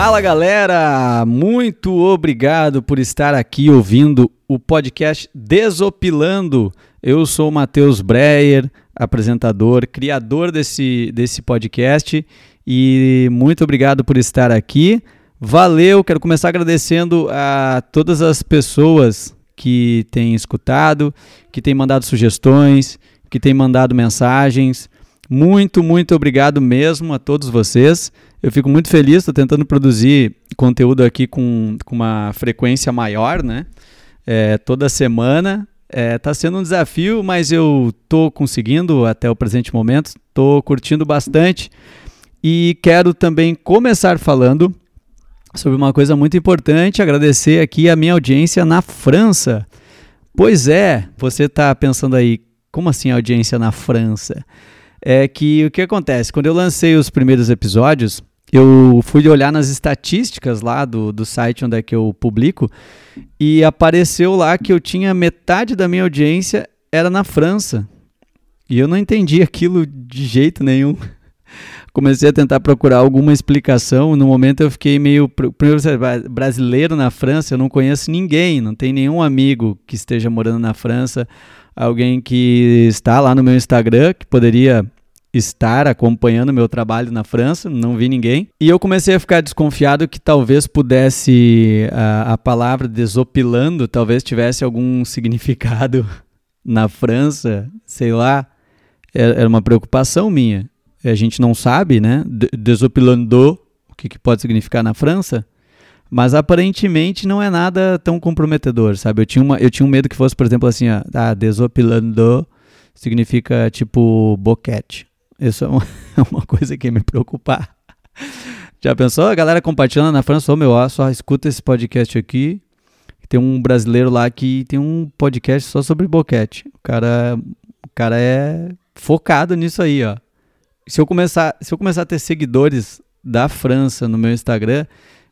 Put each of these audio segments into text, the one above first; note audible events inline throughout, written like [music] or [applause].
Fala galera, muito obrigado por estar aqui ouvindo o podcast Desopilando. Eu sou o Matheus Breyer, apresentador, criador desse, desse podcast e muito obrigado por estar aqui. Valeu, quero começar agradecendo a todas as pessoas que têm escutado, que têm mandado sugestões, que têm mandado mensagens. Muito, muito obrigado mesmo a todos vocês. Eu fico muito feliz, estou tentando produzir conteúdo aqui com, com uma frequência maior, né? É, toda semana. Está é, sendo um desafio, mas eu estou conseguindo até o presente momento, estou curtindo bastante. E quero também começar falando sobre uma coisa muito importante, agradecer aqui a minha audiência na França. Pois é, você está pensando aí, como assim audiência na França? É que o que acontece? Quando eu lancei os primeiros episódios, eu fui olhar nas estatísticas lá do, do site onde é que eu publico e apareceu lá que eu tinha metade da minha audiência era na França. E eu não entendi [laughs] aquilo de jeito nenhum. [laughs] Comecei a tentar procurar alguma explicação. No momento eu fiquei meio. Primeiro, brasileiro na França, eu não conheço ninguém, não tem nenhum amigo que esteja morando na França. Alguém que está lá no meu Instagram, que poderia estar acompanhando meu trabalho na França, não vi ninguém. E eu comecei a ficar desconfiado que talvez pudesse a, a palavra desopilando, talvez tivesse algum [laughs] significado na França, sei lá. Era uma preocupação minha. A gente não sabe, né? Desopilando, o que, que pode significar na França. Mas aparentemente não é nada tão comprometedor, sabe? Eu tinha, uma, eu tinha um medo que fosse, por exemplo, assim, ó, ah, desopilando significa tipo boquete. Isso é uma, [laughs] é uma coisa que ia me preocupar. [laughs] Já pensou? A galera compartilhando na França, ô oh, meu, ó, só escuta esse podcast aqui. Tem um brasileiro lá que tem um podcast só sobre boquete. O cara, o cara é focado nisso aí, ó. Se eu começar, se eu começar a ter seguidores da França no meu Instagram,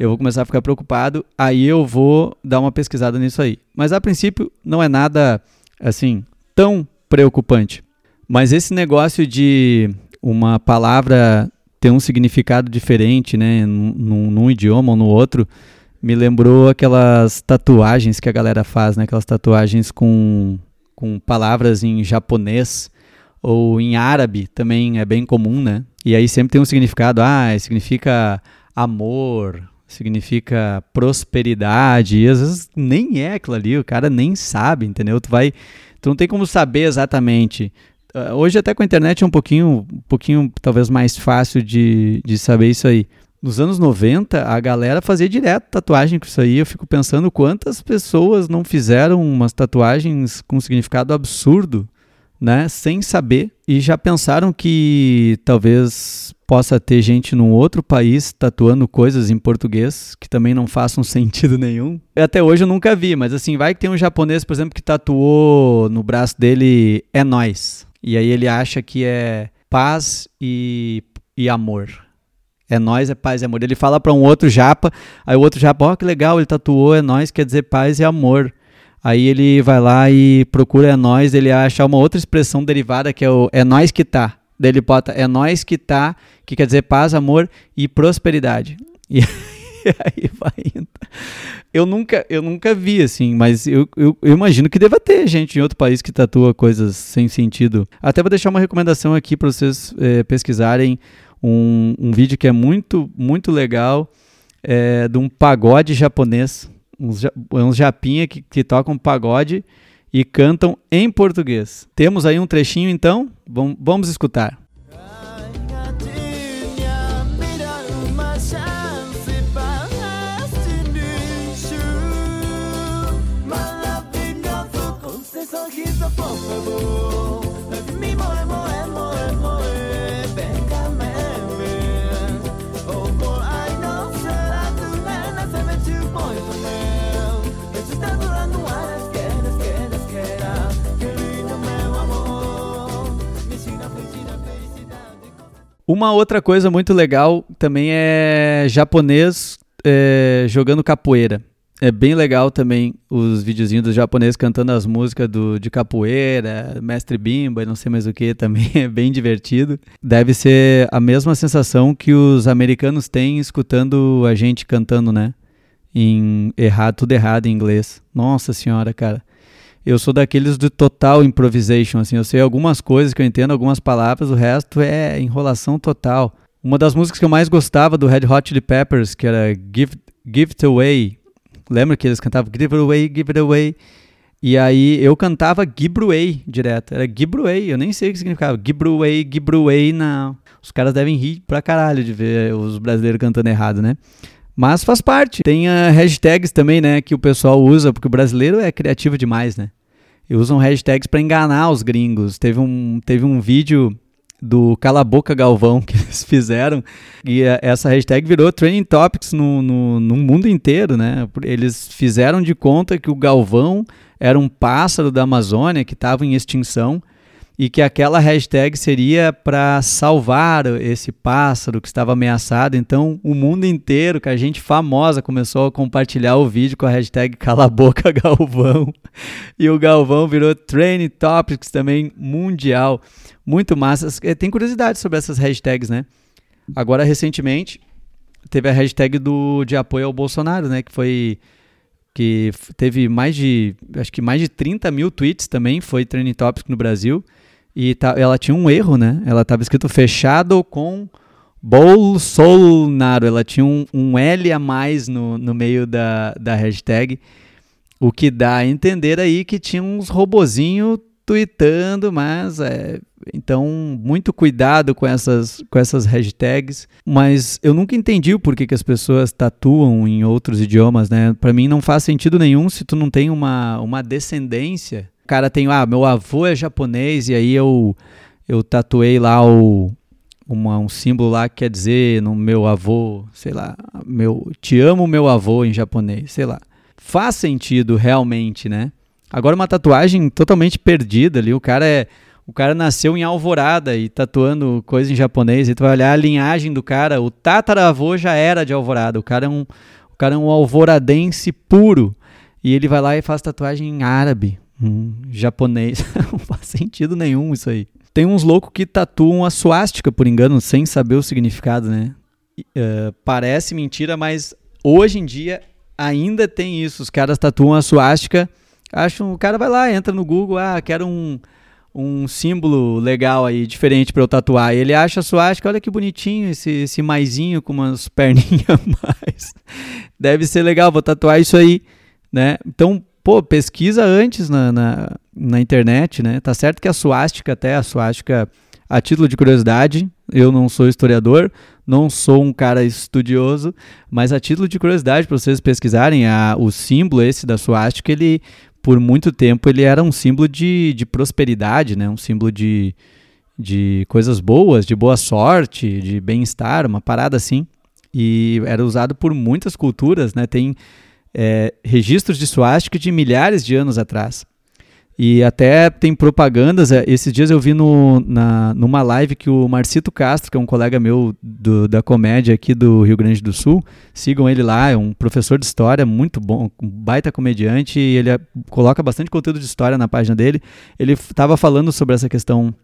eu vou começar a ficar preocupado. Aí eu vou dar uma pesquisada nisso aí. Mas a princípio não é nada assim tão preocupante. Mas esse negócio de uma palavra ter um significado diferente, né, num, num, idioma ou no outro, me lembrou aquelas tatuagens que a galera faz, né, aquelas tatuagens com, com palavras em japonês ou em árabe, também é bem comum, né? E aí sempre tem um significado, ah, significa amor, significa prosperidade, e às vezes nem é aquilo ali, o cara nem sabe, entendeu? Tu vai, tu não tem como saber exatamente ah, hoje até com a internet é um pouquinho, um pouquinho talvez mais fácil de, de saber isso aí. Nos anos 90, a galera fazia direto tatuagem com isso aí. Eu fico pensando quantas pessoas não fizeram umas tatuagens com significado absurdo, né? Sem saber. E já pensaram que talvez possa ter gente num outro país tatuando coisas em português que também não façam [laughs] sentido nenhum. Até hoje eu nunca vi, mas assim, vai que tem um japonês, por exemplo, que tatuou no braço dele é nós. E aí ele acha que é paz e, e amor. É nós, é paz e amor. Ele fala para um outro japa, aí o outro japa, ó, oh, que legal, ele tatuou é nós, quer dizer paz e amor. Aí ele vai lá e procura é nós, ele acha uma outra expressão derivada que é o é nós que tá. Daí ele bota é nós que tá, que quer dizer paz, amor e prosperidade. [laughs] E aí vai indo. Eu nunca, eu nunca vi, assim, mas eu, eu, eu, imagino que deva ter gente em outro país que tatua coisas sem sentido. Até vou deixar uma recomendação aqui para vocês é, pesquisarem um, um vídeo que é muito, muito legal é, de um pagode japonês. Uns, uns japinha que, que tocam pagode e cantam em português. Temos aí um trechinho, então? Vamos, vamos escutar. Uma outra coisa muito legal também é japonês é, jogando capoeira. é bem legal também os videozinhos dos japoneses cantando as músicas do, de capoeira, mestre bimba e não sei mais o que também, [laughs] é bem divertido. Deve ser a mesma sensação que os americanos têm escutando a gente cantando, né? Em errado, tudo errado em inglês. Nossa senhora, cara. Eu sou daqueles do total improvisation, assim, eu sei algumas coisas que eu entendo, algumas palavras, o resto é enrolação total. Uma das músicas que eu mais gostava do Red Hot Chili Peppers, que era Give, Give It Away, Lembra que eles cantavam Give It Away, Give It Away? E aí eu cantava Gibruway direto. Era Gibruway, eu nem sei o que significava. Gibruway, Gibruway, não. Os caras devem rir pra caralho de ver os brasileiros cantando errado, né? Mas faz parte. Tem uh, hashtags também, né, que o pessoal usa, porque o brasileiro é criativo demais, né? E usam hashtags para enganar os gringos. Teve um, teve um vídeo do Cala Boca Galvão [laughs] que eles fizeram. E essa hashtag virou trending topics no, no, no, mundo inteiro, né? Eles fizeram de conta que o Galvão era um pássaro da Amazônia que estava em extinção e que aquela hashtag seria para salvar esse pássaro que estava ameaçado. Então, o mundo inteiro, que a gente famosa, começou a compartilhar o vídeo com a hashtag Cala Boca [laughs] Galvão. E o Galvão virou Training Topics também mundial. Muito massa. Eh, tem curiosidade sobre essas hashtags, né? Agora, recentemente, teve a hashtag do, de apoio ao Bolsonaro, né? Que foi que teve mais de, acho que mais de 30 mil tweets também, foi Training Topics no Brasil. E tá, ela tinha um erro, né? Ela estava escrito fechado com Bolsonaro. Ela tinha um, um L a mais no, no meio da, da hashtag. O que dá a entender aí que tinha uns robozinho tweetando, mas é, então muito cuidado com essas, com essas hashtags. Mas eu nunca entendi o porquê que as pessoas tatuam em outros idiomas, né? Para mim não faz sentido nenhum se tu não tem uma, uma descendência cara tem, ah, meu avô é japonês e aí eu, eu tatuei lá o, uma, um símbolo lá que quer dizer no meu avô, sei lá, meu, te amo meu avô em japonês, sei lá. Faz sentido realmente, né? Agora uma tatuagem totalmente perdida ali, o cara é o cara nasceu em Alvorada e tatuando coisa em japonês, e tu vai olhar a linhagem do cara, o tataravô já era de Alvorada, o cara é um, o cara é um alvoradense puro, e ele vai lá e faz tatuagem em árabe. Japonês. [laughs] não faz sentido nenhum isso aí. Tem uns loucos que tatuam a suástica, por engano, sem saber o significado, né? Uh, parece mentira, mas hoje em dia ainda tem isso. Os caras tatuam a suástica. Acham, o cara vai lá, entra no Google, ah, quero um, um símbolo legal aí, diferente para eu tatuar. E ele acha a suástica, olha que bonitinho esse, esse maisinho com umas [laughs] perninhas a mais. Deve ser legal, vou tatuar isso aí, né? Então, pô, pesquisa antes na, na, na, internet, né? Tá certo que a suástica, até a suástica, a título de curiosidade, eu não sou historiador, não sou um cara estudioso, mas a título de curiosidade, para vocês pesquisarem, a, o símbolo esse da suástica, ele, por muito tempo, ele era um símbolo de, de prosperidade, né? Um símbolo de, de coisas boas, de boa sorte, de bem-estar, uma parada assim. E era usado por muitas culturas, né? Tem é, registros de suástica de milhares de anos atrás. E até tem propagandas. É, esses dias eu vi no, na, numa live que o Marcito Castro, que é um colega meu do, da comédia aqui do Rio Grande do Sul, sigam ele lá, é um professor de história muito bom, um baita comediante, e ele é, coloca bastante conteúdo de história na página dele. Ele estava falando sobre essa questão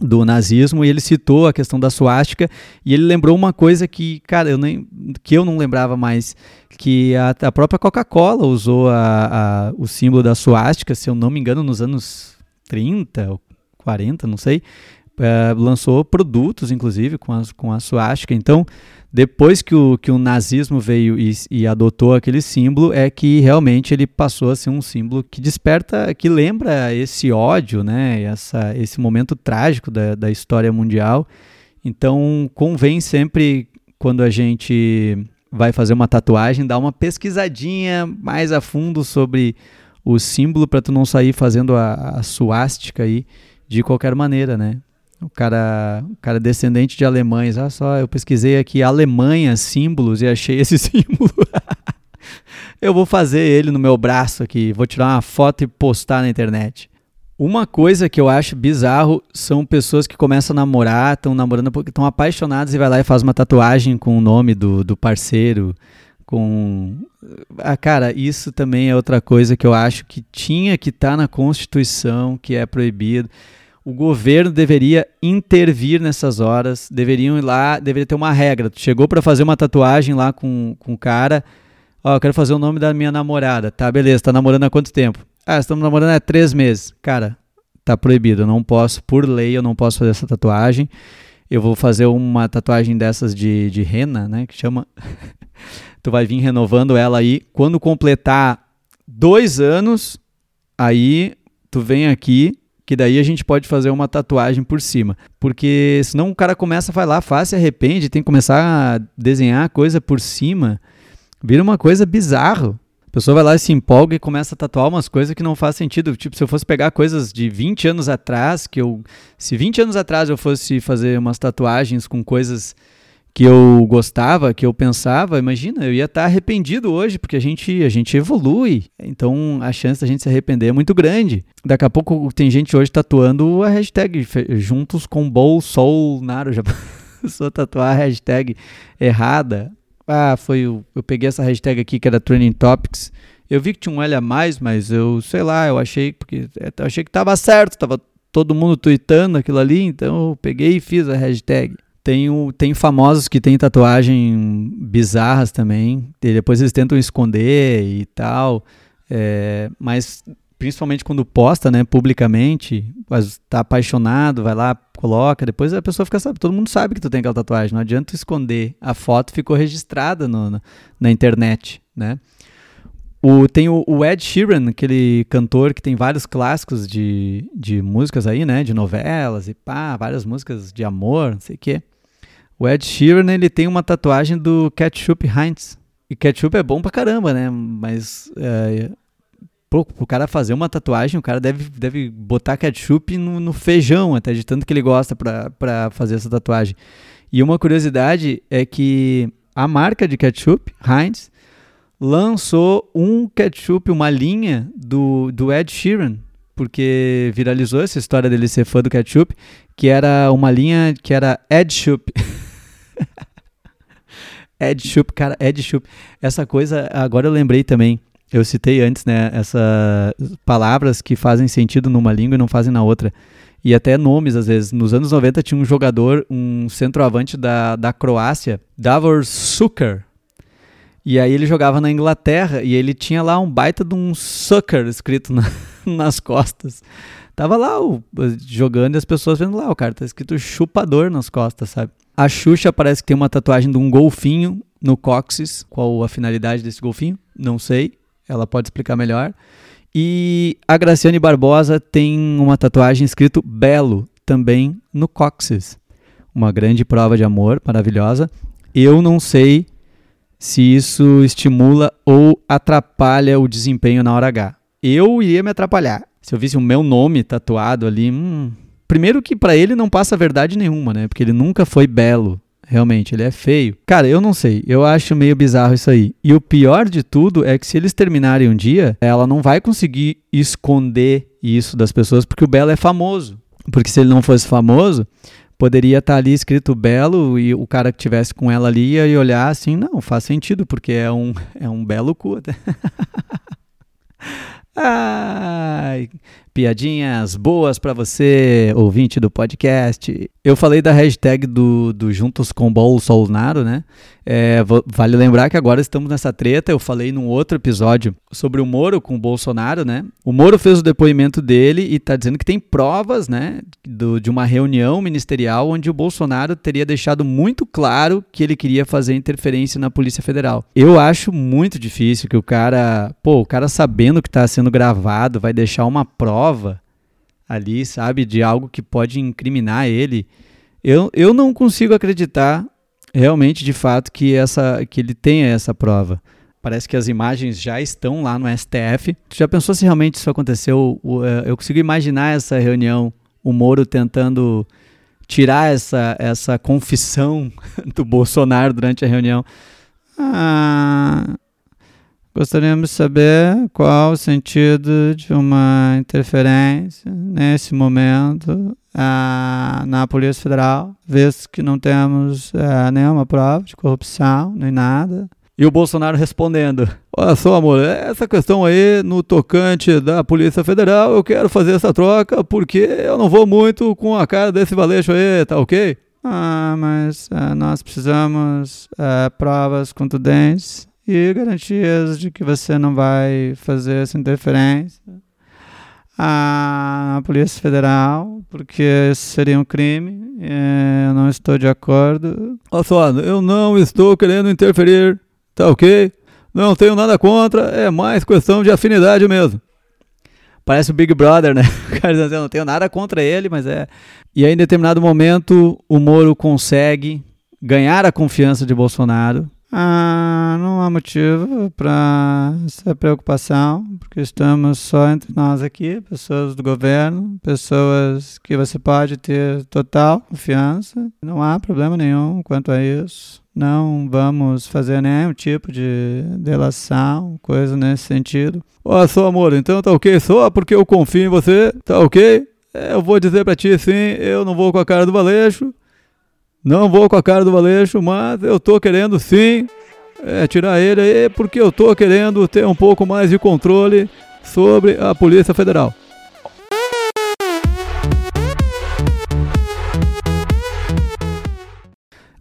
do nazismo e ele citou a questão da suástica e ele lembrou uma coisa que, cara, eu nem, que eu não lembrava mais, que a, a própria Coca-Cola usou a, a, o símbolo da suástica, se eu não me engano, nos anos 30 ou 40, não sei, é, lançou produtos, inclusive, com a, com a suástica. Então, depois que o, que o nazismo veio e, e, adotou aquele símbolo, é que realmente ele passou a ser um símbolo que desperta, que lembra esse ódio, né? Essa, esse momento trágico da, da história mundial. Então, convém sempre, quando a gente vai fazer uma tatuagem, dar uma pesquisadinha mais a fundo sobre o símbolo para tu não sair fazendo a, a suástica aí de qualquer maneira, né? O cara, o cara descendente de alemães. Olha só, eu pesquisei aqui Alemanha, símbolos, e achei esse [laughs] símbolo. eu vou fazer ele no meu braço aqui, vou tirar uma foto e postar na internet. Uma coisa que eu acho bizarro são pessoas que começam a namorar, estão namorando porque estão apaixonadas e vai lá e faz uma tatuagem com o nome do, do parceiro, com ah, cara, isso também é outra coisa que eu acho que tinha que estar tá na Constituição, que é proibido. O governo deveria intervir nessas horas, deveriam ir lá, deveria ter uma regra. Tu chegou para fazer uma tatuagem lá com, com o cara, ó, eu quero fazer o nome da minha namorada. Tá, beleza, tá namorando há quanto tempo? Ah, estamos namorando há três meses. Cara, tá proibido, eu não posso, por lei, eu não posso fazer essa tatuagem. Eu vou fazer uma tatuagem dessas de, de rena, né, que chama... [laughs] tu vai vir renovando ela aí. Quando completar dois anos, aí tu vem aqui, que daí a gente pode fazer uma tatuagem por cima. Porque senão o cara começa, vai lá, faz, se arrepende, tem que começar a desenhar coisa por cima. Vira uma coisa bizarro. A pessoa vai lá e se empolga e começa a tatuar umas coisas que não faz sentido. Tipo, se eu fosse pegar coisas de 20 anos atrás, que eu. Se 20 anos atrás eu fosse fazer umas tatuagens com coisas que eu gostava, que eu pensava, imagina, eu ia estar arrependido hoje, porque a gente, a gente evolui. Então a chance da gente se arrepender é muito grande. Daqui a pouco tem gente hoje tatuando a hashtag juntos com Bolsonaro. Já [laughs] só tatuar a hashtag errada. Ah, foi o, eu peguei essa hashtag aqui que era Training Topics. Eu vi que tinha um L a mais, mas eu sei lá, eu achei porque eu achei que tava certo, tava todo mundo tweetando aquilo ali, então eu peguei e fiz a hashtag. Tem, tem famosos que têm tatuagem bizarras também. E depois eles tentam esconder e tal. É, mas principalmente quando posta, né, publicamente, tá apaixonado, vai lá, coloca, depois a pessoa fica sabe, todo mundo sabe que tu tem aquela tatuagem, não adianta esconder. A foto ficou registrada no, na, na internet, né? O, tem o, o, Ed Sheeran, aquele cantor que tem vários clássicos de, de músicas aí, né? De novelas e pá, várias músicas de amor, não sei o quê. O Ed Sheeran, ele tem uma tatuagem do Ketchup Heinz. E ketchup é bom pra caramba, né? Mas é, pro, pro cara fazer uma tatuagem, o cara deve, deve botar ketchup no, no feijão, até de tanto que ele gosta pra, pra fazer essa tatuagem. E uma curiosidade é que a marca de ketchup, Heinz, lançou um ketchup, uma linha do, do Ed Sheeran, porque viralizou essa história dele ser fã do ketchup, que era uma linha que era Ed Chup. [laughs] [laughs] Ed Schupp, cara, Ed Schupp. Essa coisa, agora eu lembrei também. Eu citei antes, né, essas palavras que fazem sentido numa língua e não fazem na outra. E até nomes, às vezes. Nos anos 90 tinha um jogador, um centroavante da, da Croácia, Davor Suker. E aí ele jogava na Inglaterra e ele tinha lá um baita de um sucker escrito na, [laughs] nas costas. Tava lá o, jogando e as pessoas vendo lá, o cara tá escrito chupador nas costas, sabe? A Xuxa parece que tem uma tatuagem de um golfinho no cóccix. Qual a finalidade desse golfinho? Não sei. Ela pode explicar melhor. E a Graciane Barbosa tem uma tatuagem escrito Belo também no cóccix. Uma grande prova de amor, maravilhosa. Eu não sei se isso estimula ou atrapalha o desempenho na hora H. Eu iria me atrapalhar. Se eu visse o meu nome tatuado ali, hum, Primeiro que para ele não passa verdade nenhuma, né? Porque ele nunca foi belo. Realmente, ele é feio. Cara, eu não sei. Eu acho meio bizarro isso aí. E o pior de tudo é que se eles terminarem um dia, ela não vai conseguir esconder isso das pessoas porque o Belo é famoso. Porque se ele não fosse famoso, poderia estar tá ali escrito Belo e o cara que tivesse com ela ali ia olhar assim, não, faz sentido, porque é um, [laughs] é um belo cu até. [laughs] Ah, piadinhas boas para você, ouvinte do podcast. Eu falei da hashtag do, do Juntos com Bolsonaro, né? É, vale lembrar que agora estamos nessa treta. Eu falei num outro episódio sobre o Moro com o Bolsonaro, né? O Moro fez o depoimento dele e está dizendo que tem provas, né, do, de uma reunião ministerial onde o Bolsonaro teria deixado muito claro que ele queria fazer interferência na Polícia Federal. Eu acho muito difícil que o cara, pô, o cara sabendo que está sendo gravado vai deixar uma prova prova ali, sabe, de algo que pode incriminar ele. Eu, eu não consigo acreditar realmente, de fato, que, essa, que ele tenha essa prova. Parece que as imagens já estão lá no STF. Tu já pensou se realmente isso aconteceu? É, eu consigo imaginar essa reunião, o Moro tentando tirar essa, essa confissão [laughs] do Bolsonaro durante a reunião. Ah, Gostaríamos de saber qual o sentido de uma interferência nesse momento ah, na Polícia Federal, visto que não temos ah, nenhuma prova de corrupção nem nada. E o Bolsonaro respondendo: Olha só, amor, essa questão aí no tocante da Polícia Federal, eu quero fazer essa troca porque eu não vou muito com a cara desse valeixo aí, tá ok? Ah, mas uh, nós precisamos uh, provas contundentes e garantias de que você não vai fazer essa interferência à Polícia Federal, porque isso seria um crime. eu não estou de acordo. Olha só, eu não estou querendo interferir, tá ok? Não tenho nada contra, é mais questão de afinidade mesmo. Parece o Big Brother, né? [laughs] O cara dizendo, eu não tenho nada contra ele, mas é. E aí, em determinado momento, o Moro consegue ganhar a confiança de Bolsonaro ah, motivo para essa preocupação, porque estamos só entre nós aqui, pessoas do governo, pessoas que você pode ter total confiança. Não há problema nenhum quanto a isso. Não vamos fazer nenhum tipo de delação, coisa nesse sentido. Ó, só amor, então tá ok? Só porque eu confio em você, tá ok? É, eu vou dizer para ti sim, eu não vou com a cara do Valeixo, não vou com a cara do Valeixo, mas eu tô querendo sim é, tirar ele aí porque eu tô querendo ter um pouco mais de controle sobre a Polícia Federal.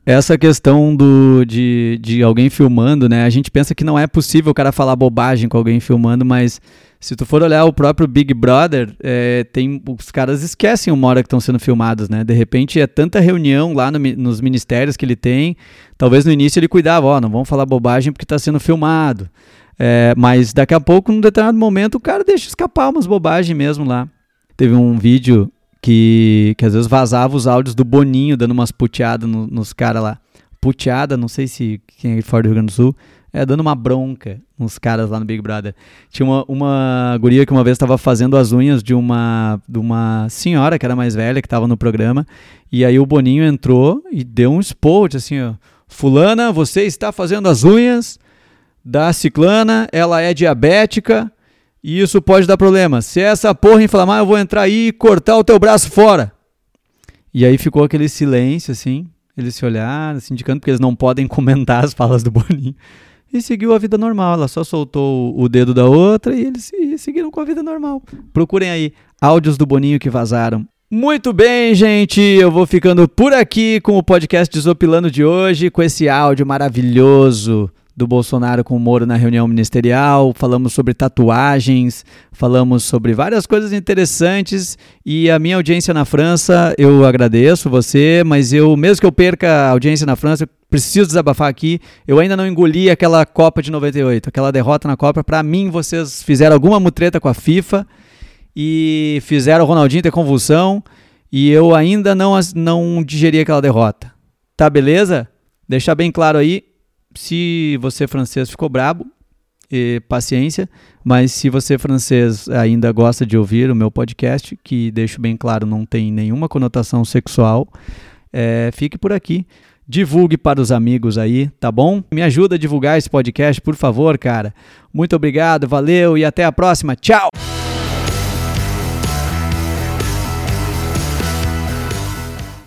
Essa questão do, de, de alguém filmando, né? A gente pensa que não é possível o cara falar bobagem com alguém filmando, mas se tu for olhar o próprio Big Brother, é, tem, os caras esquecem uma hora que estão sendo filmados, né? De repente é tanta reunião lá no, nos ministérios que ele tem. Talvez no início ele cuidava, ó, não vamos falar bobagem porque está sendo filmado. É, mas daqui a pouco, num determinado momento, o cara deixa escapar umas bobagens mesmo lá. Teve um vídeo que, que às vezes vazava os áudios do Boninho dando umas puteadas no, nos caras lá. Puteada, não sei se quem é fora do Rio Grande do Sul, é, dando uma bronca nos caras lá no Big Brother. Tinha uma, uma guria que uma vez estava fazendo as unhas de uma, de uma senhora que era mais velha, que estava no programa, e aí o Boninho entrou e deu um spot assim, ó. Fulana, você está fazendo as unhas da ciclana, ela é diabética e isso pode dar problema. Se essa porra inflamar, eu vou entrar aí e cortar o teu braço fora. E aí ficou aquele silêncio, assim. Eles se olharam, se indicando, porque eles não podem [laughs] comentar as falas do Boninho e seguiu a vida normal. Ela só soltou o dedo da outra e eles seguiram com a vida normal. Procurem aí áudios do Boninho que vazaram. Muito bem, gente, eu vou ficando por aqui com o podcast Desopilando de hoje, com esse áudio maravilhoso do Bolsonaro com o Moro na reunião ministerial, falamos sobre tatuagens, falamos sobre várias coisas interessantes e a minha audiência na França, eu agradeço você, mas eu, mesmo que eu perca a audiência na França, preciso desabafar aqui, eu ainda não engoli aquela Copa de 98, aquela derrota na Copa, para mim vocês fizeram alguma mutreta com a FIFA e fizeram o Ronaldinho ter convulsão e eu ainda não, não digeri aquela derrota. Tá beleza? Deixar bem claro aí, se você francês ficou brabo, e paciência, mas se você francês ainda gosta de ouvir o meu podcast, que deixo bem claro não tem nenhuma conotação sexual, é, fique por aqui. Divulgue para os amigos aí, tá bom? Me ajuda a divulgar esse podcast, por favor, cara. Muito obrigado, valeu e até a próxima. Tchau!